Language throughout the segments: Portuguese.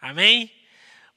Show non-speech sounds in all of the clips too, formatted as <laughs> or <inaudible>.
Amém?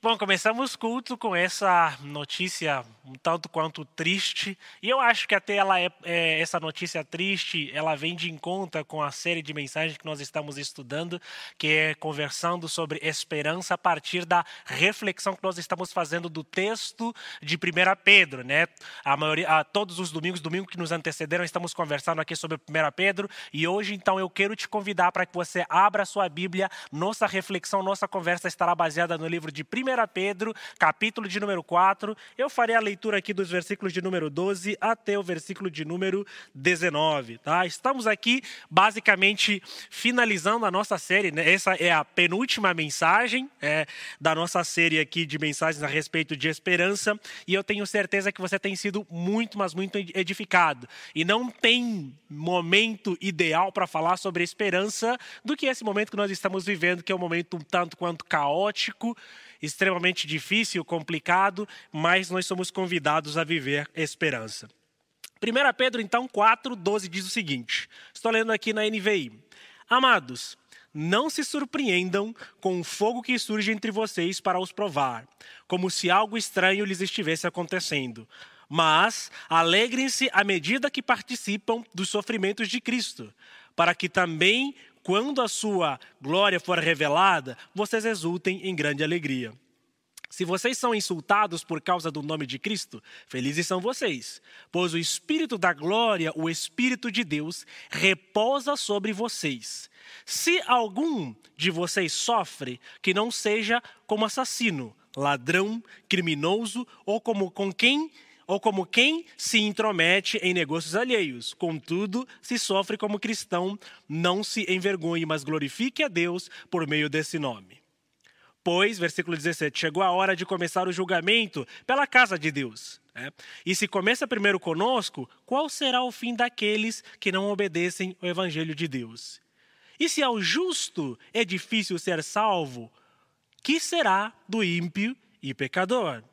Bom, começamos o culto com essa notícia um tanto quanto triste. E eu acho que até ela é, é, essa notícia triste, ela vem de encontro com a série de mensagens que nós estamos estudando, que é conversando sobre esperança a partir da reflexão que nós estamos fazendo do texto de 1 Pedro, né? A maioria, a, todos os domingos, domingo que nos antecederam, estamos conversando aqui sobre 1 Pedro. E hoje, então, eu quero te convidar para que você abra a sua Bíblia. Nossa reflexão, nossa conversa estará baseada no livro de 1 Pedro, capítulo de número 4. Eu farei a leitura aqui dos versículos de número 12 até o versículo de número 19. Tá? Estamos aqui basicamente finalizando a nossa série. Né? Essa é a penúltima mensagem é, da nossa série aqui de mensagens a respeito de esperança. E eu tenho certeza que você tem sido muito, mas muito edificado. E não tem momento ideal para falar sobre esperança do que esse momento que nós estamos vivendo, que é um momento um tanto quanto caótico extremamente difícil, complicado, mas nós somos convidados a viver esperança. 1 Pedro, então, 4, 12 diz o seguinte: estou lendo aqui na NVI. Amados, não se surpreendam com o fogo que surge entre vocês para os provar, como se algo estranho lhes estivesse acontecendo. Mas alegrem-se à medida que participam dos sofrimentos de Cristo, para que também quando a sua glória for revelada, vocês exultem em grande alegria. Se vocês são insultados por causa do nome de Cristo, felizes são vocês, pois o Espírito da glória, o Espírito de Deus, reposa sobre vocês. Se algum de vocês sofre, que não seja como assassino, ladrão, criminoso ou como com quem ou como quem se intromete em negócios alheios. Contudo, se sofre como cristão, não se envergonhe, mas glorifique a Deus por meio desse nome. Pois, versículo 17, chegou a hora de começar o julgamento pela casa de Deus. Né? E se começa primeiro conosco, qual será o fim daqueles que não obedecem o evangelho de Deus? E se ao justo é difícil ser salvo, que será do ímpio e pecador?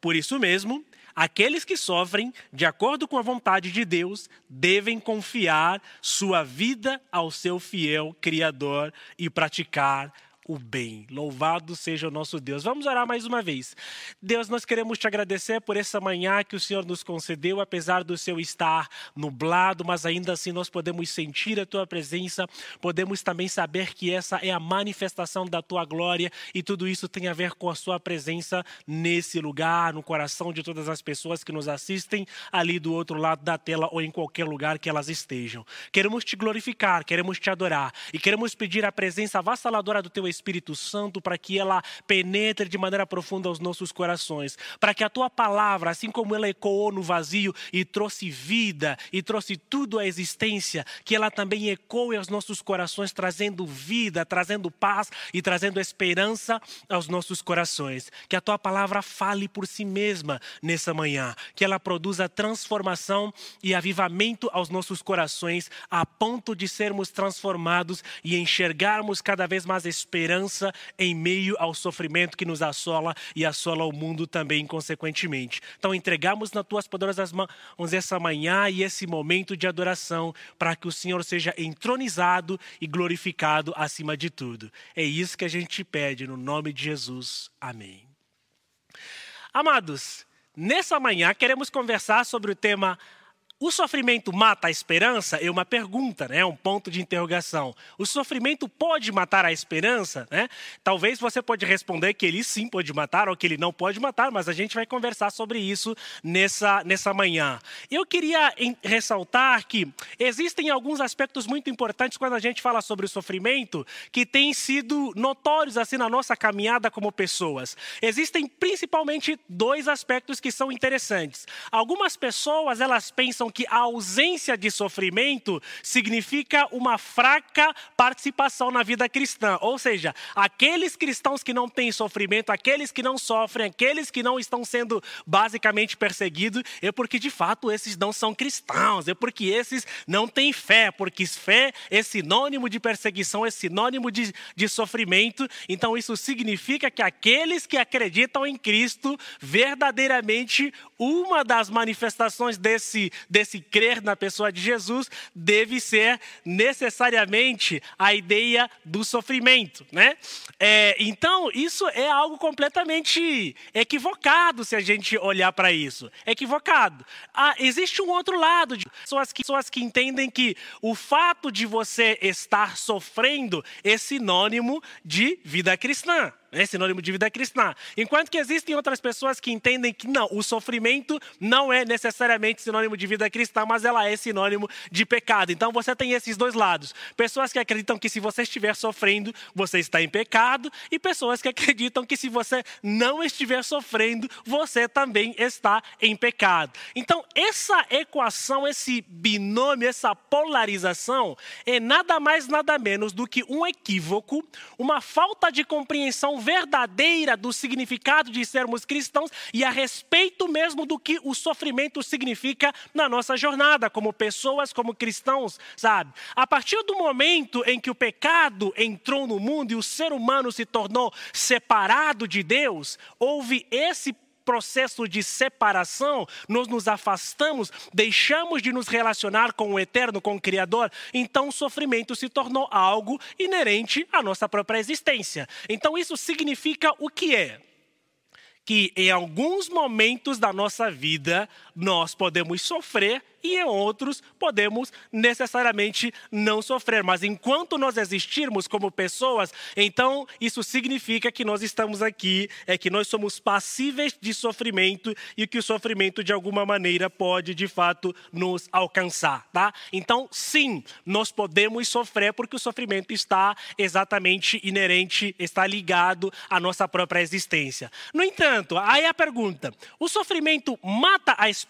Por isso mesmo, Aqueles que sofrem de acordo com a vontade de Deus devem confiar sua vida ao seu fiel Criador e praticar o bem. Louvado seja o nosso Deus. Vamos orar mais uma vez. Deus, nós queremos te agradecer por essa manhã que o Senhor nos concedeu, apesar do seu estar nublado, mas ainda assim nós podemos sentir a tua presença, podemos também saber que essa é a manifestação da tua glória e tudo isso tem a ver com a sua presença nesse lugar, no coração de todas as pessoas que nos assistem ali do outro lado da tela ou em qualquer lugar que elas estejam. Queremos te glorificar, queremos te adorar e queremos pedir a presença avassaladora do teu Espírito Espírito Santo para que ela penetre de maneira profunda aos nossos corações, para que a tua palavra, assim como ela ecoou no vazio e trouxe vida e trouxe tudo à existência, que ela também ecoe aos nossos corações, trazendo vida, trazendo paz e trazendo esperança aos nossos corações. Que a tua palavra fale por si mesma nessa manhã, que ela produza transformação e avivamento aos nossos corações, a ponto de sermos transformados e enxergarmos cada vez mais esperança esperança em meio ao sofrimento que nos assola e assola o mundo também, consequentemente. Então, entregamos nas tuas poderosas mãos essa manhã e esse momento de adoração para que o Senhor seja entronizado e glorificado acima de tudo. É isso que a gente pede no nome de Jesus. Amém. Amados, nessa manhã queremos conversar sobre o tema o sofrimento mata a esperança? É uma pergunta, né? um ponto de interrogação. O sofrimento pode matar a esperança? Né? Talvez você pode responder que ele sim pode matar ou que ele não pode matar, mas a gente vai conversar sobre isso nessa, nessa manhã. Eu queria em, ressaltar que existem alguns aspectos muito importantes quando a gente fala sobre o sofrimento que têm sido notórios assim na nossa caminhada como pessoas. Existem principalmente dois aspectos que são interessantes. Algumas pessoas elas pensam pensam que a ausência de sofrimento significa uma fraca participação na vida cristã. Ou seja, aqueles cristãos que não têm sofrimento, aqueles que não sofrem, aqueles que não estão sendo basicamente perseguidos, é porque de fato esses não são cristãos, é porque esses não têm fé, porque fé é sinônimo de perseguição, é sinônimo de, de sofrimento. Então isso significa que aqueles que acreditam em Cristo, verdadeiramente uma das manifestações desse desse crer na pessoa de Jesus deve ser necessariamente a ideia do sofrimento, né? É, então, isso é algo completamente equivocado se a gente olhar para isso. Equivocado. Ah, existe um outro lado de pessoas que, pessoas que entendem que o fato de você estar sofrendo é sinônimo de vida cristã é sinônimo de vida cristã. Enquanto que existem outras pessoas que entendem que não, o sofrimento não é necessariamente sinônimo de vida cristã, mas ela é sinônimo de pecado. Então você tem esses dois lados. Pessoas que acreditam que se você estiver sofrendo, você está em pecado, e pessoas que acreditam que se você não estiver sofrendo, você também está em pecado. Então, essa equação, esse binômio, essa polarização é nada mais nada menos do que um equívoco, uma falta de compreensão verdadeira do significado de sermos cristãos e a respeito mesmo do que o sofrimento significa na nossa jornada, como pessoas, como cristãos, sabe? A partir do momento em que o pecado entrou no mundo e o ser humano se tornou separado de Deus, houve esse processo de separação, nós nos afastamos, deixamos de nos relacionar com o eterno, com o Criador, então o sofrimento se tornou algo inerente à nossa própria existência. Então isso significa o que é? Que em alguns momentos da nossa vida nós podemos sofrer e em outros podemos necessariamente não sofrer. Mas enquanto nós existirmos como pessoas, então isso significa que nós estamos aqui, é que nós somos passíveis de sofrimento e que o sofrimento de alguma maneira pode de fato nos alcançar, tá? Então, sim, nós podemos sofrer porque o sofrimento está exatamente inerente, está ligado à nossa própria existência. No entanto, aí a pergunta: o sofrimento mata a esperança?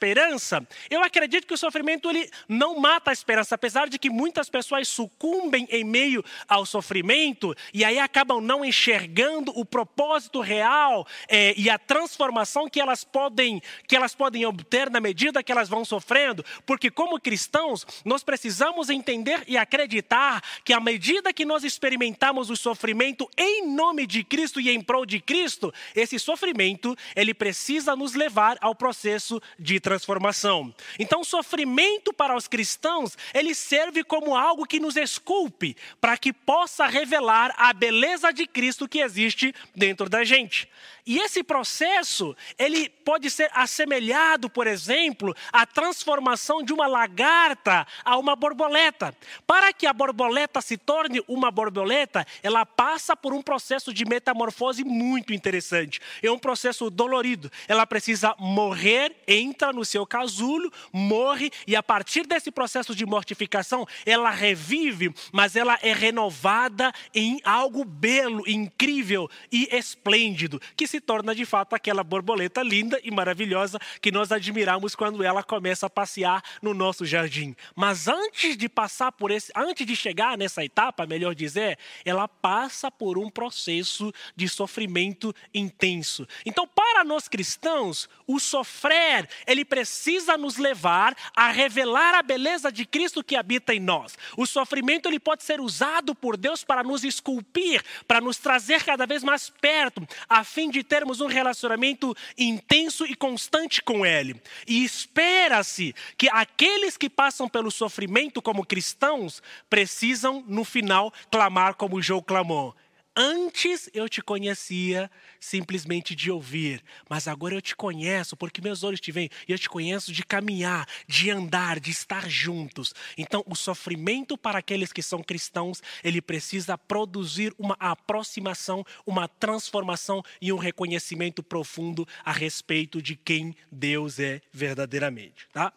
Eu acredito que o sofrimento ele não mata a esperança, apesar de que muitas pessoas sucumbem em meio ao sofrimento e aí acabam não enxergando o propósito real é, e a transformação que elas podem que elas podem obter na medida que elas vão sofrendo, porque como cristãos nós precisamos entender e acreditar que à medida que nós experimentamos o sofrimento em nome de Cristo e em prol de Cristo, esse sofrimento ele precisa nos levar ao processo de transformação. Então, sofrimento sofrimento para os cristãos, ele serve como algo que nos esculpe, para que possa revelar a beleza de Cristo que existe dentro da gente. E esse processo, ele pode ser assemelhado, por exemplo, à transformação de uma lagarta a uma borboleta. Para que a borboleta se torne uma borboleta, ela passa por um processo de metamorfose muito interessante. É um processo dolorido. Ela precisa morrer, entra no seu casulo, morre e a partir desse processo de mortificação, ela revive, mas ela é renovada em algo belo, incrível e esplêndido, que se torna de fato aquela borboleta linda e maravilhosa que nós admiramos quando ela começa a passear no nosso jardim. Mas antes de passar por esse, antes de chegar nessa etapa, melhor dizer, ela passa por um processo de sofrimento intenso. Então, para nós cristãos, o sofrer, ele precisa nos levar a revelar a beleza de Cristo que habita em nós. O sofrimento ele pode ser usado por Deus para nos esculpir, para nos trazer cada vez mais perto, a fim de termos um relacionamento intenso e constante com Ele. E espera-se que aqueles que passam pelo sofrimento como cristãos precisam, no final, clamar como João clamou. Antes eu te conhecia simplesmente de ouvir, mas agora eu te conheço porque meus olhos te veem e eu te conheço de caminhar, de andar, de estar juntos. Então, o sofrimento para aqueles que são cristãos, ele precisa produzir uma aproximação, uma transformação e um reconhecimento profundo a respeito de quem Deus é verdadeiramente, tá?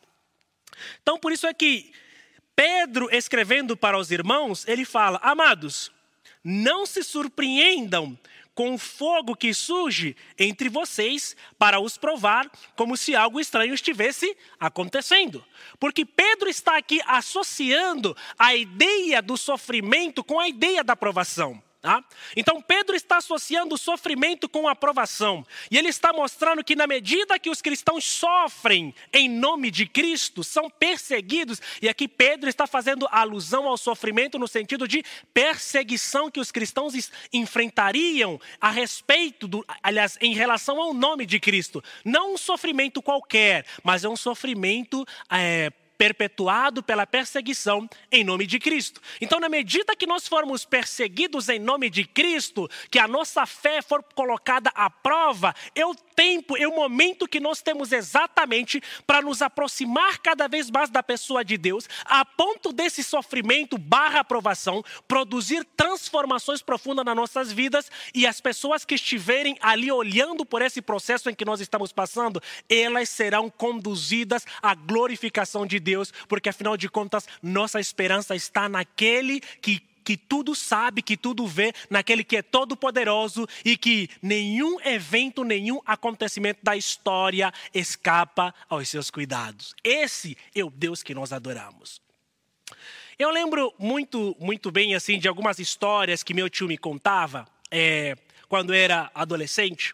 Então, por isso é que Pedro, escrevendo para os irmãos, ele fala: Amados, não se surpreendam com o fogo que surge entre vocês para os provar, como se algo estranho estivesse acontecendo. Porque Pedro está aqui associando a ideia do sofrimento com a ideia da provação. Tá? Então Pedro está associando o sofrimento com a aprovação. E ele está mostrando que, na medida que os cristãos sofrem em nome de Cristo, são perseguidos, e aqui Pedro está fazendo alusão ao sofrimento no sentido de perseguição que os cristãos enfrentariam a respeito, do, aliás, em relação ao nome de Cristo. Não um sofrimento qualquer, mas é um sofrimento é, perpetuado pela perseguição em nome de Cristo. Então, na medida que nós formos perseguidos em nome de Cristo, que a nossa fé for colocada à prova, o tempo, é o momento que nós temos exatamente para nos aproximar cada vez mais da pessoa de Deus, a ponto desse sofrimento barra aprovação produzir transformações profundas nas nossas vidas e as pessoas que estiverem ali olhando por esse processo em que nós estamos passando, elas serão conduzidas à glorificação de Deus, porque afinal de contas, nossa esperança está naquele que que tudo sabe, que tudo vê, naquele que é todo poderoso e que nenhum evento, nenhum acontecimento da história escapa aos seus cuidados. Esse é o Deus que nós adoramos. Eu lembro muito, muito bem assim de algumas histórias que meu tio me contava é, quando era adolescente.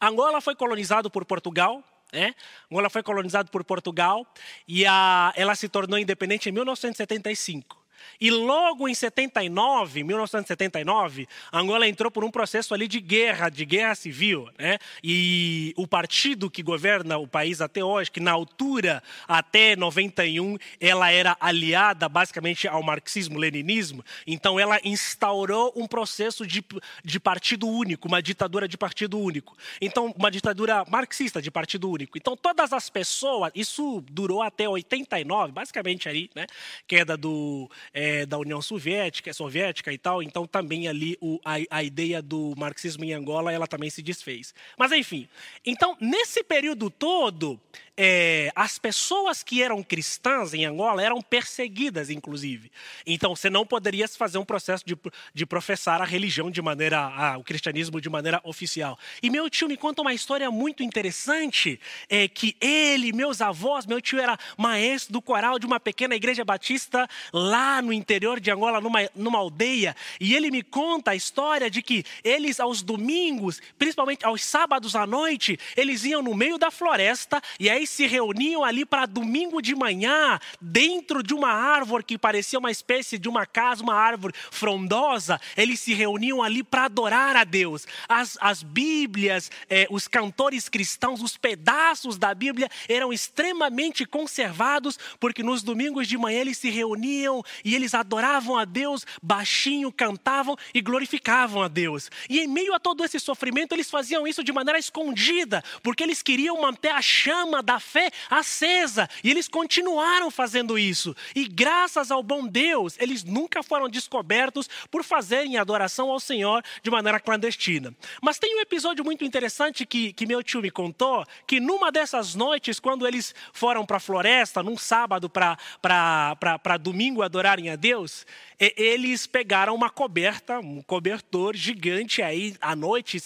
Angola foi colonizado por Portugal, né? Angola foi colonizado por Portugal e a, ela se tornou independente em 1975. E logo em 79, 1979, Angola entrou por um processo ali de guerra, de guerra civil, né? E o partido que governa o país até hoje, que na altura até 91 ela era aliada basicamente ao marxismo-leninismo, então ela instaurou um processo de, de partido único, uma ditadura de partido único. Então, uma ditadura marxista de partido único. Então, todas as pessoas, isso durou até 89, basicamente ali, né? Queda do é, da União Soviética, soviética e tal, então também ali o, a, a ideia do marxismo em Angola ela também se desfez. Mas enfim, então nesse período todo é, as pessoas que eram cristãs em Angola eram perseguidas, inclusive. Então, você não poderia fazer um processo de, de professar a religião de maneira, a, o cristianismo de maneira oficial. E meu tio me conta uma história muito interessante, é que ele, meus avós, meu tio era maestro do coral de uma pequena igreja batista lá no interior de Angola, numa, numa aldeia, e ele me conta a história de que eles, aos domingos, principalmente aos sábados à noite, eles iam no meio da floresta, e aí se reuniam ali para domingo de manhã, dentro de uma árvore que parecia uma espécie de uma casa, uma árvore frondosa, eles se reuniam ali para adorar a Deus. As, as Bíblias, eh, os cantores cristãos, os pedaços da Bíblia eram extremamente conservados, porque nos domingos de manhã eles se reuniam e eles adoravam a Deus, baixinho, cantavam e glorificavam a Deus. E em meio a todo esse sofrimento, eles faziam isso de maneira escondida, porque eles queriam manter a chama da fé acesa. E eles continuaram fazendo isso. E graças ao bom Deus, eles nunca foram descobertos por fazerem adoração ao Senhor de maneira clandestina. Mas tem um episódio muito interessante que, que meu tio me contou, que numa dessas noites, quando eles foram para a floresta, num sábado para domingo adorarem a Deus, eles pegaram uma coberta, um cobertor gigante aí à noite,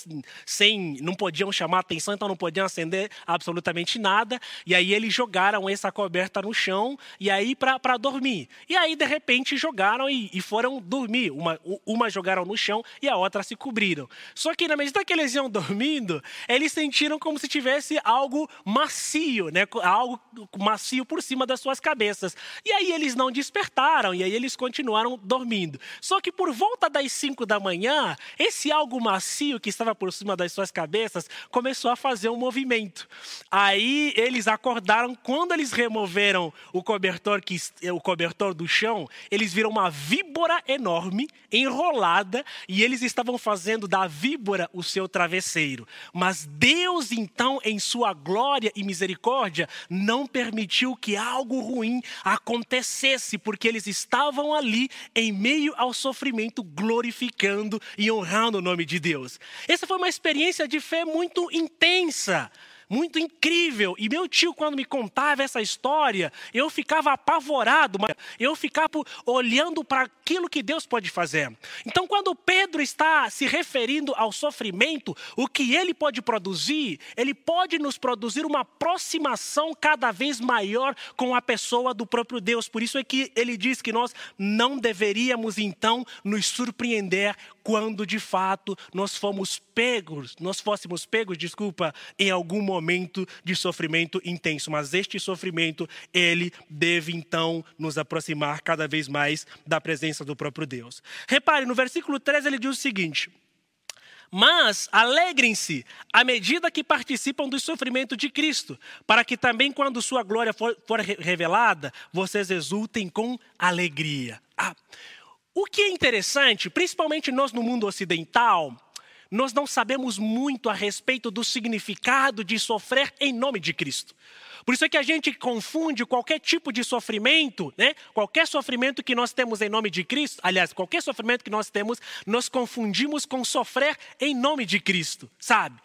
sem, não podiam chamar atenção, então não podiam acender absolutamente nada. E aí eles jogaram essa coberta no chão e aí para dormir. E aí de repente jogaram e, e, foram dormir. Uma, uma jogaram no chão e a outra se cobriram. Só que na medida que eles iam dormindo, eles sentiram como se tivesse algo macio, né? Algo macio por cima das suas cabeças. E aí eles não despertaram e eles continuaram dormindo. Só que por volta das 5 da manhã, esse algo macio que estava por cima das suas cabeças começou a fazer um movimento. Aí eles acordaram, quando eles removeram o cobertor, que, o cobertor do chão, eles viram uma víbora enorme, enrolada, e eles estavam fazendo da víbora o seu travesseiro. Mas Deus, então, em sua glória e misericórdia, não permitiu que algo ruim acontecesse, porque eles estavam ali em meio ao sofrimento, glorificando e honrando o nome de Deus. Essa foi uma experiência de fé muito intensa muito incrível. E meu tio, quando me contava essa história, eu ficava apavorado, eu ficava olhando para aquilo que Deus pode fazer. Então, quando Pedro está se referindo ao sofrimento, o que ele pode produzir, ele pode nos produzir uma aproximação cada vez maior com a pessoa do próprio Deus. Por isso é que ele diz que nós não deveríamos então nos surpreender quando de fato nós fomos pegos, nós fôssemos pegos, desculpa, em algum momento de sofrimento intenso. Mas este sofrimento, ele deve então nos aproximar cada vez mais da presença do próprio Deus. Repare, no versículo 13 ele diz o seguinte: Mas alegrem-se à medida que participam do sofrimento de Cristo, para que também, quando sua glória for, for revelada, vocês exultem com alegria. Ah, o que é interessante, principalmente nós no mundo ocidental, nós não sabemos muito a respeito do significado de sofrer em nome de Cristo. Por isso é que a gente confunde qualquer tipo de sofrimento, né? Qualquer sofrimento que nós temos em nome de Cristo, aliás, qualquer sofrimento que nós temos, nós confundimos com sofrer em nome de Cristo, sabe?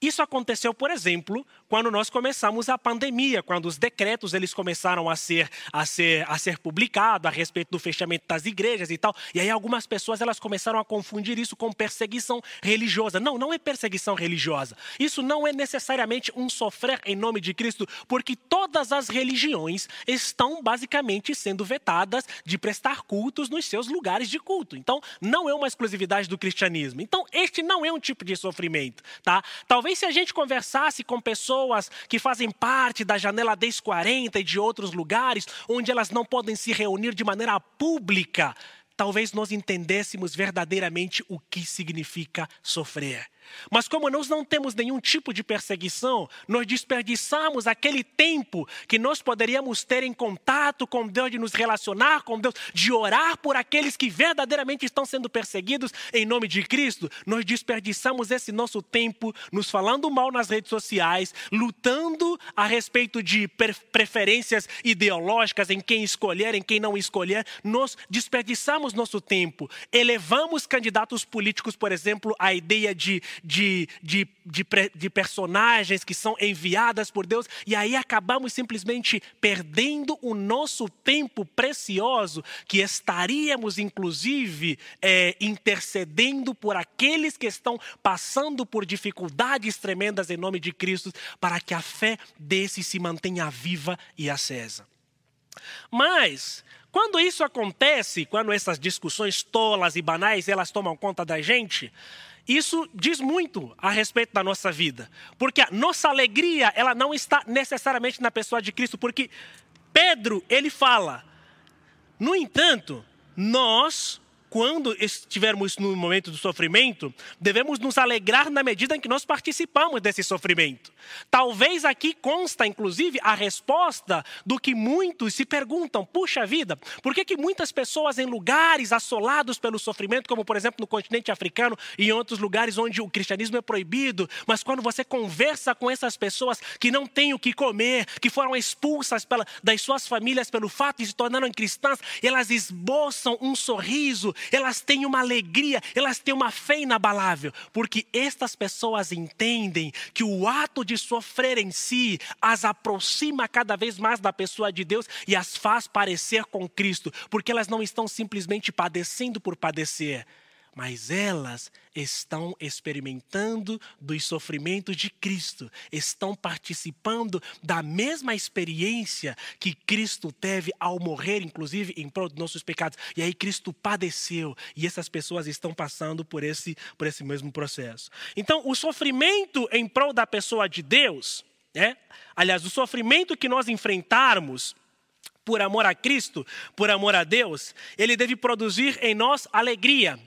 Isso aconteceu, por exemplo, quando nós começamos a pandemia, quando os decretos eles começaram a ser a ser a ser publicados a respeito do fechamento das igrejas e tal. E aí algumas pessoas elas começaram a confundir isso com perseguição religiosa. Não, não é perseguição religiosa. Isso não é necessariamente um sofrer em nome de Cristo, porque todas as religiões estão basicamente sendo vetadas de prestar cultos nos seus lugares de culto. Então, não é uma exclusividade do cristianismo. Então, este não é um tipo de sofrimento, tá? Talvez se a gente conversasse com pessoas pessoas que fazem parte da janela 1040 e de outros lugares, onde elas não podem se reunir de maneira pública, talvez nós entendêssemos verdadeiramente o que significa sofrer. Mas como nós não temos nenhum tipo de perseguição, nós desperdiçamos aquele tempo que nós poderíamos ter em contato com Deus, de nos relacionar com Deus, de orar por aqueles que verdadeiramente estão sendo perseguidos em nome de Cristo. Nós desperdiçamos esse nosso tempo nos falando mal nas redes sociais, lutando a respeito de preferências ideológicas em quem escolher, em quem não escolher. Nós desperdiçamos nosso tempo, elevamos candidatos políticos, por exemplo, à ideia de de, de, de, de personagens que são enviadas por Deus, e aí acabamos simplesmente perdendo o nosso tempo precioso, que estaríamos, inclusive, é, intercedendo por aqueles que estão passando por dificuldades tremendas em nome de Cristo, para que a fé desses se mantenha viva e acesa. Mas, quando isso acontece, quando essas discussões tolas e banais elas tomam conta da gente, isso diz muito a respeito da nossa vida, porque a nossa alegria, ela não está necessariamente na pessoa de Cristo, porque Pedro, ele fala: "No entanto, nós quando estivermos no momento do sofrimento, devemos nos alegrar na medida em que nós participamos desse sofrimento. Talvez aqui consta, inclusive, a resposta do que muitos se perguntam: puxa vida, por que, que muitas pessoas em lugares assolados pelo sofrimento, como por exemplo no continente africano e em outros lugares onde o cristianismo é proibido, mas quando você conversa com essas pessoas que não têm o que comer, que foram expulsas pela, das suas famílias pelo fato de se tornarem cristãs, elas esboçam um sorriso elas têm uma alegria, elas têm uma fé inabalável, porque estas pessoas entendem que o ato de sofrer em si as aproxima cada vez mais da pessoa de Deus e as faz parecer com Cristo, porque elas não estão simplesmente padecendo por padecer, mas elas estão experimentando dos sofrimentos de Cristo, estão participando da mesma experiência que Cristo teve ao morrer, inclusive em prol dos nossos pecados. E aí Cristo padeceu e essas pessoas estão passando por esse, por esse mesmo processo. Então, o sofrimento em prol da pessoa de Deus, é, aliás, o sofrimento que nós enfrentarmos por amor a Cristo, por amor a Deus, ele deve produzir em nós alegria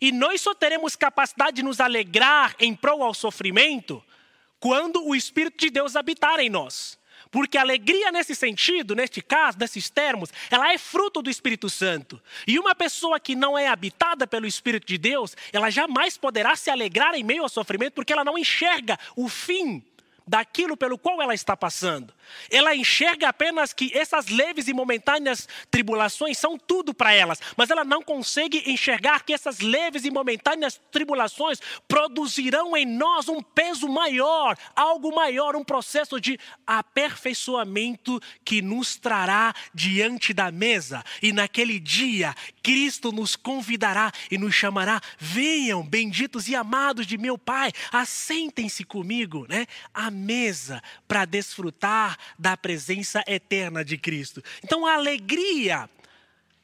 e nós só teremos capacidade de nos alegrar em prol ao sofrimento quando o Espírito de Deus habitar em nós. Porque a alegria nesse sentido, neste caso, nesses termos, ela é fruto do Espírito Santo. E uma pessoa que não é habitada pelo Espírito de Deus, ela jamais poderá se alegrar em meio ao sofrimento, porque ela não enxerga o fim daquilo pelo qual ela está passando. Ela enxerga apenas que essas leves e momentâneas tribulações são tudo para elas, mas ela não consegue enxergar que essas leves e momentâneas tribulações produzirão em nós um peso maior, algo maior, um processo de aperfeiçoamento que nos trará diante da mesa. E naquele dia, Cristo nos convidará e nos chamará: venham, benditos e amados de meu Pai, assentem-se comigo, né? À mesa para desfrutar da presença eterna de Cristo. Então a alegria,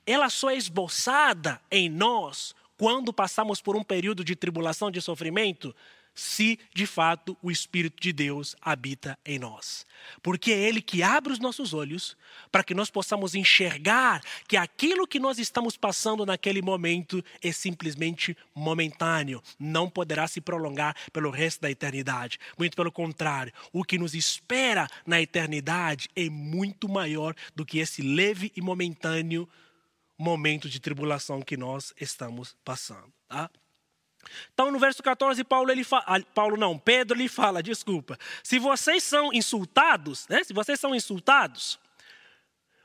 ela só é esboçada em nós quando passamos por um período de tribulação, de sofrimento? Se de fato o Espírito de Deus habita em nós. Porque é Ele que abre os nossos olhos para que nós possamos enxergar que aquilo que nós estamos passando naquele momento é simplesmente momentâneo, não poderá se prolongar pelo resto da eternidade. Muito pelo contrário, o que nos espera na eternidade é muito maior do que esse leve e momentâneo momento de tribulação que nós estamos passando. Tá? Então, no verso 14, Paulo, ele fala, ah, Paulo não, Pedro lhe fala, desculpa. Se vocês são insultados, né? se vocês são insultados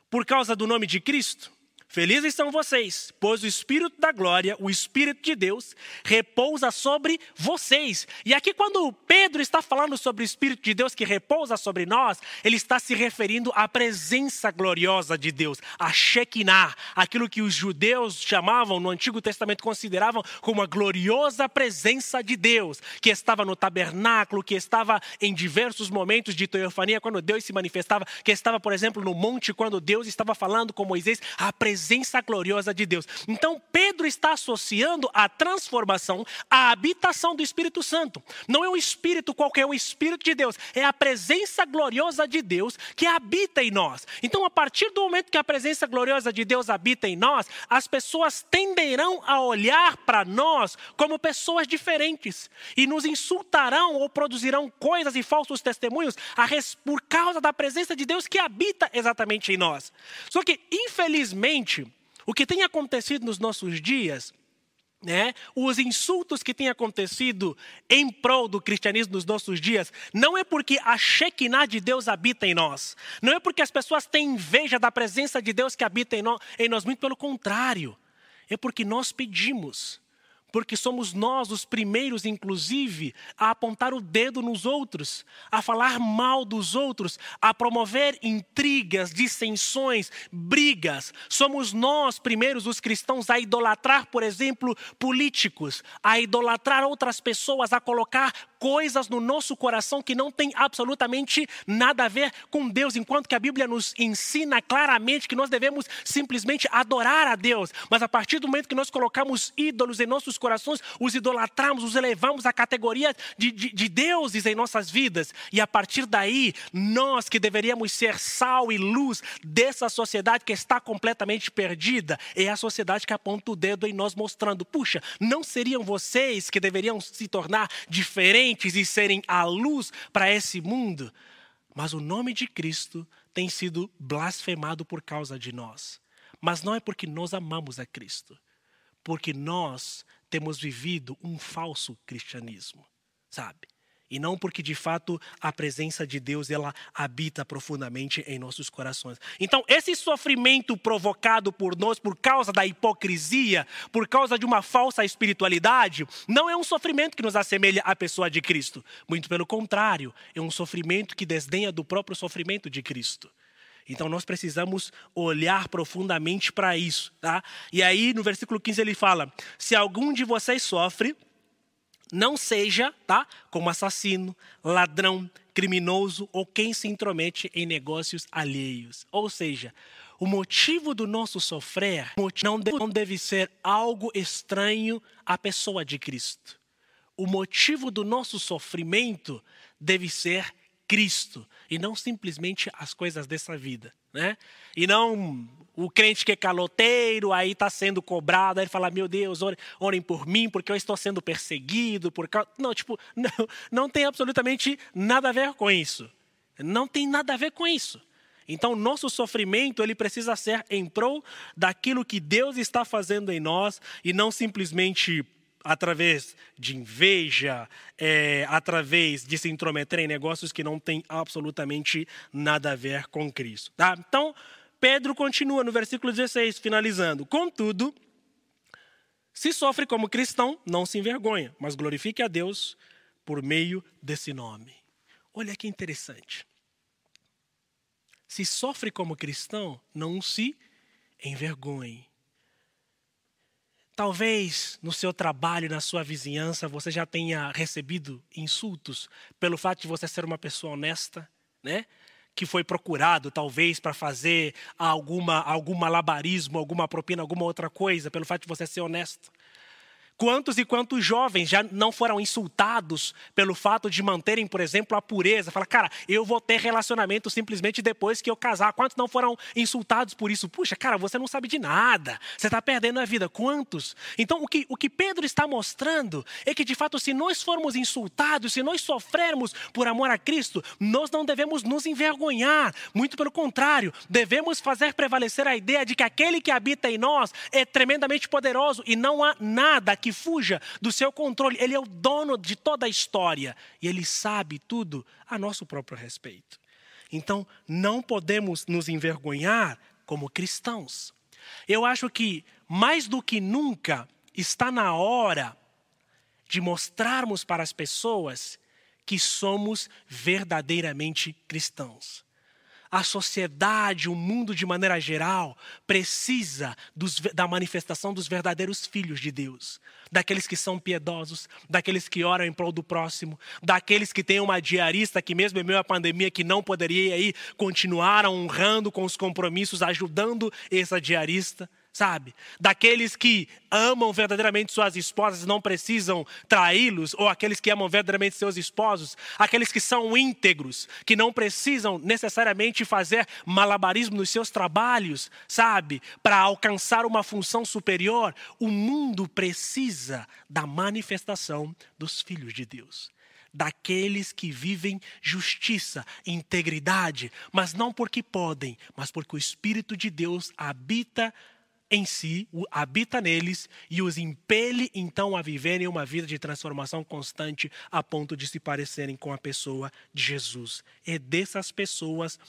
por causa do nome de Cristo, Felizes são vocês, pois o Espírito da glória, o Espírito de Deus, repousa sobre vocês. E aqui, quando Pedro está falando sobre o Espírito de Deus que repousa sobre nós, ele está se referindo à presença gloriosa de Deus, a Shekinah, aquilo que os judeus chamavam, no Antigo Testamento consideravam como a gloriosa presença de Deus, que estava no tabernáculo, que estava em diversos momentos de teofania, quando Deus se manifestava, que estava, por exemplo, no monte, quando Deus estava falando com Moisés, a presença presença gloriosa de Deus. Então, Pedro está associando a transformação à habitação do Espírito Santo. Não é o Espírito qualquer, é o Espírito de Deus. É a presença gloriosa de Deus que habita em nós. Então, a partir do momento que a presença gloriosa de Deus habita em nós, as pessoas tenderão a olhar para nós como pessoas diferentes e nos insultarão ou produzirão coisas e falsos testemunhos por causa da presença de Deus que habita exatamente em nós. Só que, infelizmente, o que tem acontecido nos nossos dias, né, os insultos que têm acontecido em prol do cristianismo nos nossos dias, não é porque a Shekinah de Deus habita em nós, não é porque as pessoas têm inveja da presença de Deus que habita em nós, em nós muito pelo contrário, é porque nós pedimos porque somos nós os primeiros, inclusive, a apontar o dedo nos outros, a falar mal dos outros, a promover intrigas, dissensões, brigas. Somos nós primeiros, os cristãos, a idolatrar, por exemplo, políticos, a idolatrar outras pessoas, a colocar coisas no nosso coração que não tem absolutamente nada a ver com Deus, enquanto que a Bíblia nos ensina claramente que nós devemos simplesmente adorar a Deus. Mas a partir do momento que nós colocamos ídolos em nossos corações, os idolatramos, os elevamos à categoria de, de, de deuses em nossas vidas. E a partir daí, nós que deveríamos ser sal e luz dessa sociedade que está completamente perdida, é a sociedade que aponta o dedo em nós, mostrando: puxa, não seriam vocês que deveriam se tornar diferentes? e serem a luz para esse mundo. Mas o nome de Cristo tem sido blasfemado por causa de nós. Mas não é porque nós amamos a Cristo, porque nós temos vivido um falso cristianismo, sabe? e não porque de fato a presença de Deus ela habita profundamente em nossos corações. Então, esse sofrimento provocado por nós por causa da hipocrisia, por causa de uma falsa espiritualidade, não é um sofrimento que nos assemelha à pessoa de Cristo. Muito pelo contrário, é um sofrimento que desdenha do próprio sofrimento de Cristo. Então nós precisamos olhar profundamente para isso, tá? E aí no versículo 15 ele fala: "Se algum de vocês sofre, não seja, tá? Como assassino, ladrão, criminoso ou quem se intromete em negócios alheios. Ou seja, o motivo do nosso sofrer não deve ser algo estranho à pessoa de Cristo. O motivo do nosso sofrimento deve ser Cristo e não simplesmente as coisas dessa vida, né? E não o crente que é caloteiro, aí está sendo cobrado, aí ele fala, meu Deus, orem, orem, por mim, porque eu estou sendo perseguido. Por causa... Não, tipo, <laughs> não, não tem absolutamente nada a ver com isso. Não tem nada a ver com isso. Então, nosso sofrimento ele precisa ser em prol daquilo que Deus está fazendo em nós e não simplesmente através de inveja, é, através de se intrometer em negócios que não têm absolutamente nada a ver com Cristo. Tá? Então, Pedro continua no versículo 16, finalizando: Contudo, se sofre como cristão, não se envergonha, mas glorifique a Deus por meio desse nome. Olha que interessante. Se sofre como cristão, não se envergonhe. Talvez no seu trabalho, na sua vizinhança, você já tenha recebido insultos pelo fato de você ser uma pessoa honesta, né? que foi procurado, talvez, para fazer alguma, algum malabarismo, alguma propina, alguma outra coisa, pelo fato de você ser honesto. Quantos e quantos jovens já não foram insultados pelo fato de manterem, por exemplo, a pureza? Fala, cara, eu vou ter relacionamento simplesmente depois que eu casar. Quantos não foram insultados por isso? Puxa, cara, você não sabe de nada. Você está perdendo a vida. Quantos? Então, o que, o que Pedro está mostrando é que, de fato, se nós formos insultados, se nós sofrermos por amor a Cristo, nós não devemos nos envergonhar. Muito pelo contrário, devemos fazer prevalecer a ideia de que aquele que habita em nós é tremendamente poderoso e não há nada que que fuja do seu controle. Ele é o dono de toda a história e ele sabe tudo a nosso próprio respeito. Então, não podemos nos envergonhar como cristãos. Eu acho que mais do que nunca está na hora de mostrarmos para as pessoas que somos verdadeiramente cristãos a sociedade, o mundo de maneira geral, precisa dos, da manifestação dos verdadeiros filhos de Deus. Daqueles que são piedosos, daqueles que oram em prol do próximo, daqueles que têm uma diarista que, mesmo em meio à pandemia, que não poderia ir, continuaram honrando com os compromissos, ajudando essa diarista sabe? Daqueles que amam verdadeiramente suas esposas e não precisam traí-los, ou aqueles que amam verdadeiramente seus esposos, aqueles que são íntegros, que não precisam necessariamente fazer malabarismo nos seus trabalhos, sabe? Para alcançar uma função superior. O mundo precisa da manifestação dos filhos de Deus daqueles que vivem justiça, integridade, mas não porque podem, mas porque o Espírito de Deus habita em si, habita neles e os impele então a viverem uma vida de transformação constante a ponto de se parecerem com a pessoa de Jesus. É dessas pessoas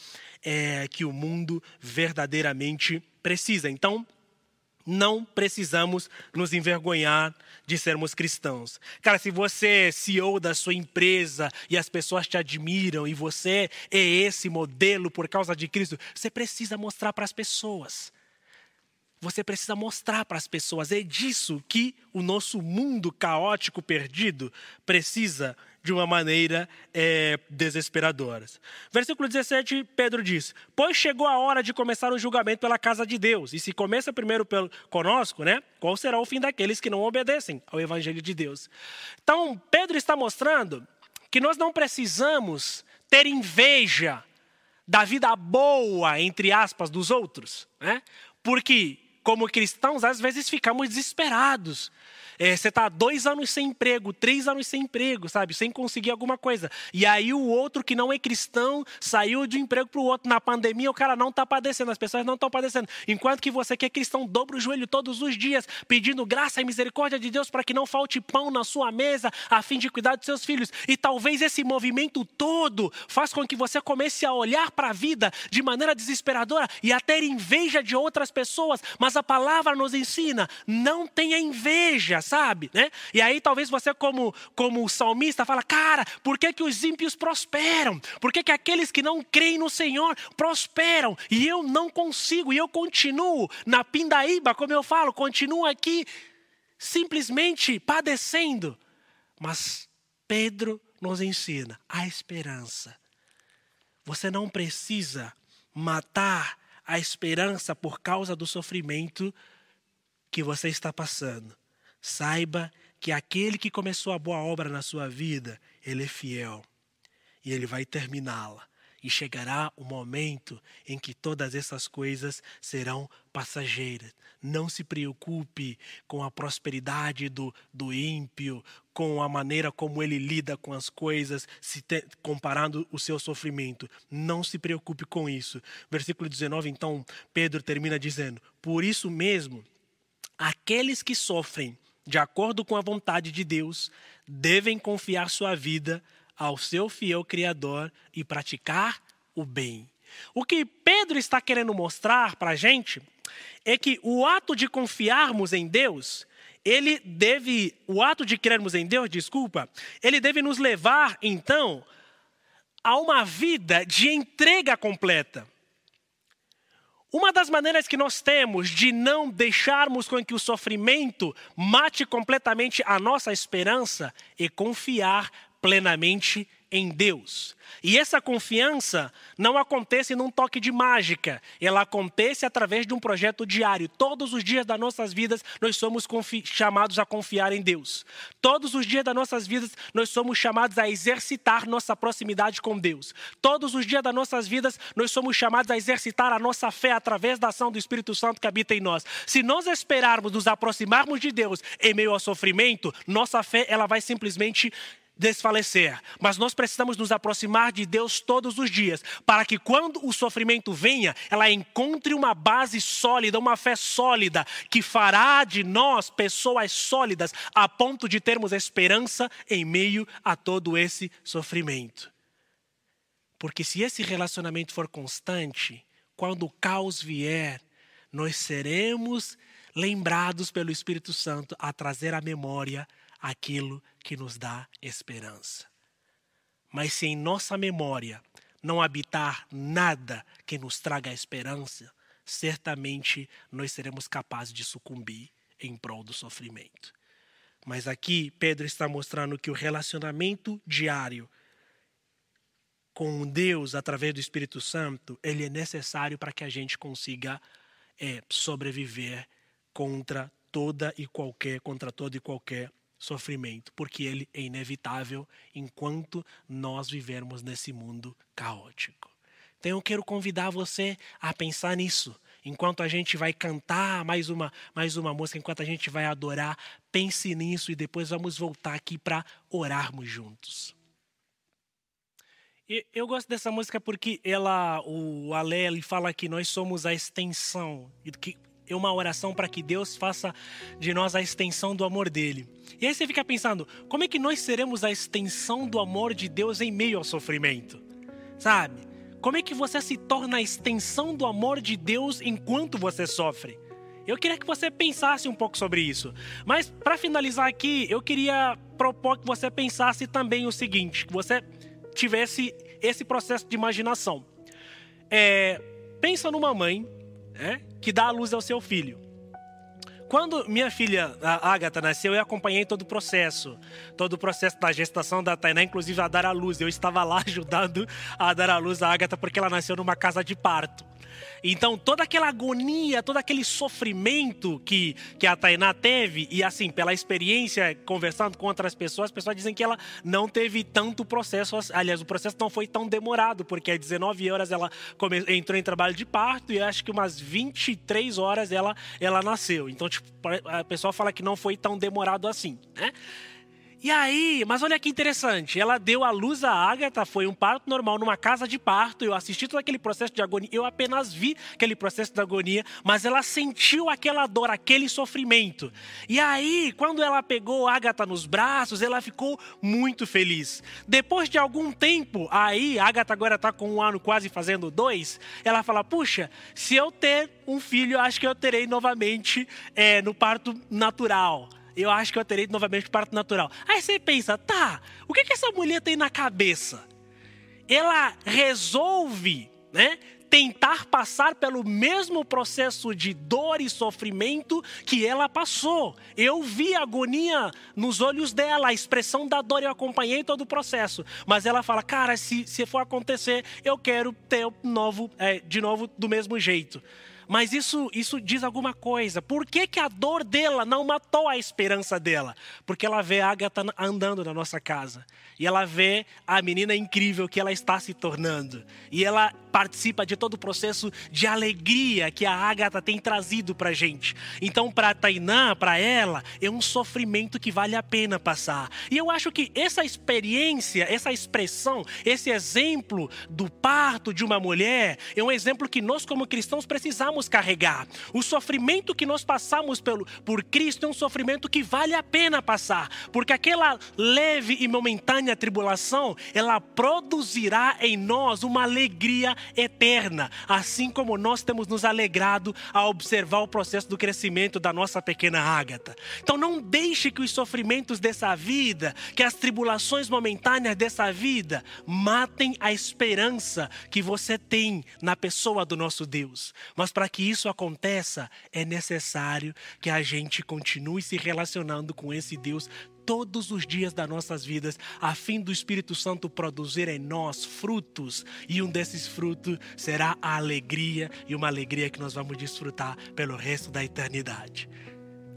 é, que o mundo verdadeiramente precisa. Então, não precisamos nos envergonhar de sermos cristãos. Cara, se você é CEO da sua empresa e as pessoas te admiram e você é esse modelo por causa de Cristo, você precisa mostrar para as pessoas você precisa mostrar para as pessoas. É disso que o nosso mundo caótico, perdido, precisa de uma maneira é, desesperadora. Versículo 17, Pedro diz: Pois chegou a hora de começar o julgamento pela casa de Deus. E se começa primeiro pelo, conosco, né? Qual será o fim daqueles que não obedecem ao Evangelho de Deus? Então, Pedro está mostrando que nós não precisamos ter inveja da vida boa, entre aspas, dos outros, né? Porque como cristãos, às vezes ficamos desesperados. É, você está dois anos sem emprego, três anos sem emprego, sabe? Sem conseguir alguma coisa. E aí o outro que não é cristão saiu de um emprego para o outro. Na pandemia o cara não está padecendo, as pessoas não estão padecendo. Enquanto que você que é cristão dobra o joelho todos os dias, pedindo graça e misericórdia de Deus para que não falte pão na sua mesa, a fim de cuidar dos seus filhos. E talvez esse movimento todo faça com que você comece a olhar para a vida de maneira desesperadora e a ter inveja de outras pessoas. Mas a palavra nos ensina: não tenha inveja, sabe, né? E aí talvez você como como salmista fala, cara, por que que os ímpios prosperam? Por que que aqueles que não creem no Senhor prosperam? E eu não consigo, e eu continuo na pindaíba, como eu falo, continuo aqui simplesmente padecendo. Mas Pedro nos ensina a esperança. Você não precisa matar a esperança por causa do sofrimento que você está passando. Saiba que aquele que começou a boa obra na sua vida, ele é fiel e ele vai terminá-la. E chegará o momento em que todas essas coisas serão passageiras. Não se preocupe com a prosperidade do, do ímpio, com a maneira como ele lida com as coisas, se te, comparando o seu sofrimento. Não se preocupe com isso. Versículo 19, então, Pedro termina dizendo: Por isso mesmo, aqueles que sofrem de acordo com a vontade de Deus, devem confiar sua vida ao seu fiel Criador e praticar o bem. O que Pedro está querendo mostrar para a gente é que o ato de confiarmos em Deus, ele deve, o ato de crermos em Deus, desculpa, ele deve nos levar então a uma vida de entrega completa. Uma das maneiras que nós temos de não deixarmos com que o sofrimento mate completamente a nossa esperança é confiar plenamente em Deus. E essa confiança não acontece num toque de mágica, ela acontece através de um projeto diário. Todos os dias das nossas vidas nós somos chamados a confiar em Deus. Todos os dias das nossas vidas nós somos chamados a exercitar nossa proximidade com Deus. Todos os dias das nossas vidas nós somos chamados a exercitar a nossa fé através da ação do Espírito Santo que habita em nós. Se nós esperarmos nos aproximarmos de Deus em meio ao sofrimento, nossa fé ela vai simplesmente desfalecer, mas nós precisamos nos aproximar de Deus todos os dias, para que quando o sofrimento venha, ela encontre uma base sólida, uma fé sólida, que fará de nós pessoas sólidas, a ponto de termos esperança em meio a todo esse sofrimento. Porque se esse relacionamento for constante, quando o caos vier, nós seremos lembrados pelo Espírito Santo a trazer à memória aquilo que nos dá esperança. Mas se em nossa memória não habitar nada que nos traga esperança, certamente nós seremos capazes de sucumbir em prol do sofrimento. Mas aqui Pedro está mostrando que o relacionamento diário com Deus através do Espírito Santo, ele é necessário para que a gente consiga é, sobreviver contra toda e qualquer, contra todo e qualquer sofrimento, porque ele é inevitável enquanto nós vivermos nesse mundo caótico. Então eu quero convidar você a pensar nisso. Enquanto a gente vai cantar mais uma, mais uma música, enquanto a gente vai adorar, pense nisso e depois vamos voltar aqui para orarmos juntos. Eu gosto dessa música porque ela, o Ale, ele fala que nós somos a extensão, que é uma oração para que Deus faça de nós a extensão do amor dele. E aí você fica pensando, como é que nós seremos a extensão do amor de Deus em meio ao sofrimento? Sabe? Como é que você se torna a extensão do amor de Deus enquanto você sofre? Eu queria que você pensasse um pouco sobre isso. Mas para finalizar aqui, eu queria propor que você pensasse também o seguinte, que você tivesse esse processo de imaginação. É, pensa numa mãe é, que dá a luz ao seu filho. Quando minha filha, a Agatha, nasceu, eu acompanhei todo o processo. Todo o processo da gestação da Tainá, inclusive a dar a luz. Eu estava lá <laughs> ajudando a dar a luz à Agatha porque ela nasceu numa casa de parto. Então, toda aquela agonia, todo aquele sofrimento que, que a Tainá teve, e assim, pela experiência, conversando com outras pessoas, as pessoas dizem que ela não teve tanto processo, aliás, o processo não foi tão demorado, porque às 19 horas ela entrou em trabalho de parto e acho que umas 23 horas ela, ela nasceu. Então, tipo, a pessoa fala que não foi tão demorado assim, né? E aí, mas olha que interessante, ela deu à luz a Agatha, foi um parto normal numa casa de parto, eu assisti todo aquele processo de agonia, eu apenas vi aquele processo de agonia, mas ela sentiu aquela dor, aquele sofrimento. E aí, quando ela pegou Agatha nos braços, ela ficou muito feliz. Depois de algum tempo, aí, Agatha agora está com um ano quase fazendo dois, ela fala, puxa, se eu ter um filho, acho que eu terei novamente é, no parto natural eu acho que eu terei novamente parto natural. Aí você pensa, tá, o que, que essa mulher tem na cabeça? Ela resolve, né? Tentar passar pelo mesmo processo de dor e sofrimento que ela passou. Eu vi a agonia nos olhos dela, a expressão da dor, eu acompanhei todo o processo. Mas ela fala, cara, se, se for acontecer, eu quero ter novo, é, de novo do mesmo jeito. Mas isso, isso diz alguma coisa. Por que, que a dor dela não matou a esperança dela? Porque ela vê a Agatha andando na nossa casa. E ela vê a menina incrível que ela está se tornando. E ela participa de todo o processo de alegria que a Agatha tem trazido para gente. Então, para a Tainá, para ela, é um sofrimento que vale a pena passar. E eu acho que essa experiência, essa expressão, esse exemplo do parto de uma mulher, é um exemplo que nós, como cristãos, precisamos carregar. O sofrimento que nós passamos pelo, por Cristo é um sofrimento que vale a pena passar, porque aquela leve e momentânea tribulação, ela produzirá em nós uma alegria eterna, assim como nós temos nos alegrado a observar o processo do crescimento da nossa pequena Ágata. Então não deixe que os sofrimentos dessa vida, que as tribulações momentâneas dessa vida matem a esperança que você tem na pessoa do nosso Deus. Mas para que isso aconteça, é necessário que a gente continue se relacionando com esse Deus todos os dias das nossas vidas, a fim do Espírito Santo produzir em nós frutos, e um desses frutos será a alegria, e uma alegria que nós vamos desfrutar pelo resto da eternidade.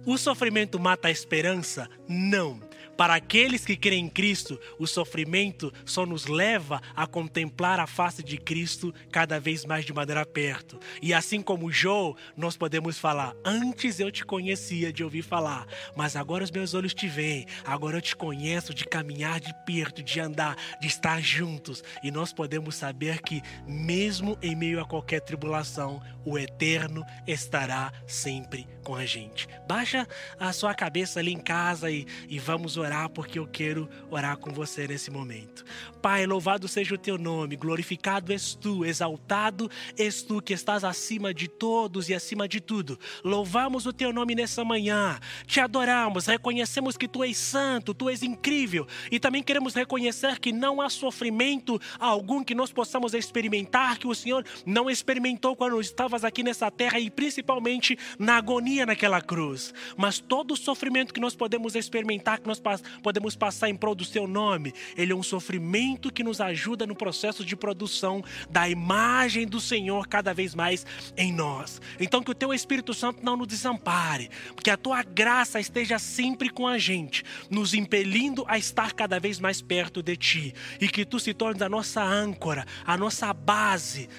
O sofrimento mata a esperança? Não. Para aqueles que creem em Cristo, o sofrimento só nos leva a contemplar a face de Cristo cada vez mais de maneira perto. E assim como João, nós podemos falar: Antes eu te conhecia de ouvir falar, mas agora os meus olhos te veem, agora eu te conheço de caminhar de perto, de andar, de estar juntos. E nós podemos saber que, mesmo em meio a qualquer tribulação, o Eterno estará sempre com a gente. Baixa a sua cabeça ali em casa e, e vamos orar, porque eu quero orar com você nesse momento. Pai, louvado seja o teu nome, glorificado és tu, exaltado és tu que estás acima de todos e acima de tudo. Louvamos o teu nome nessa manhã, te adoramos, reconhecemos que tu és santo, tu és incrível e também queremos reconhecer que não há sofrimento algum que nós possamos experimentar que o Senhor não experimentou quando estavas aqui nessa terra e principalmente na agonia naquela cruz. Mas todo o sofrimento que nós podemos experimentar, que nós podemos passar em prol do seu nome, ele é um sofrimento que nos ajuda no processo de produção da imagem do Senhor cada vez mais em nós. Então que o teu Espírito Santo não nos desampare, que a tua graça esteja sempre com a gente, nos impelindo a estar cada vez mais perto de ti e que tu se tornes a nossa âncora, a nossa base,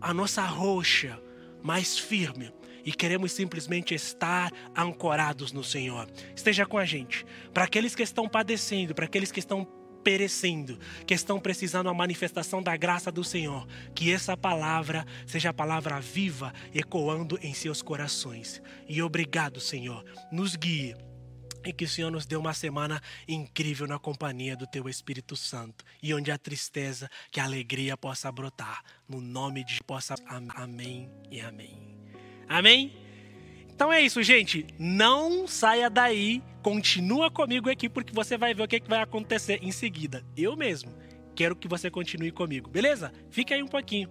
a nossa rocha mais firme e queremos simplesmente estar ancorados no Senhor. Esteja com a gente. Para aqueles que estão padecendo, para aqueles que estão perecendo, que estão precisando a manifestação da graça do Senhor, que essa palavra seja a palavra viva ecoando em seus corações. E obrigado, Senhor. Nos guie e que o Senhor nos dê uma semana incrível na companhia do Teu Espírito Santo. E onde a tristeza, que a alegria possa brotar. No nome de possa. Amém e amém. Amém? Então é isso, gente. Não saia daí. Continua comigo aqui, porque você vai ver o que vai acontecer em seguida. Eu mesmo quero que você continue comigo, beleza? Fica aí um pouquinho.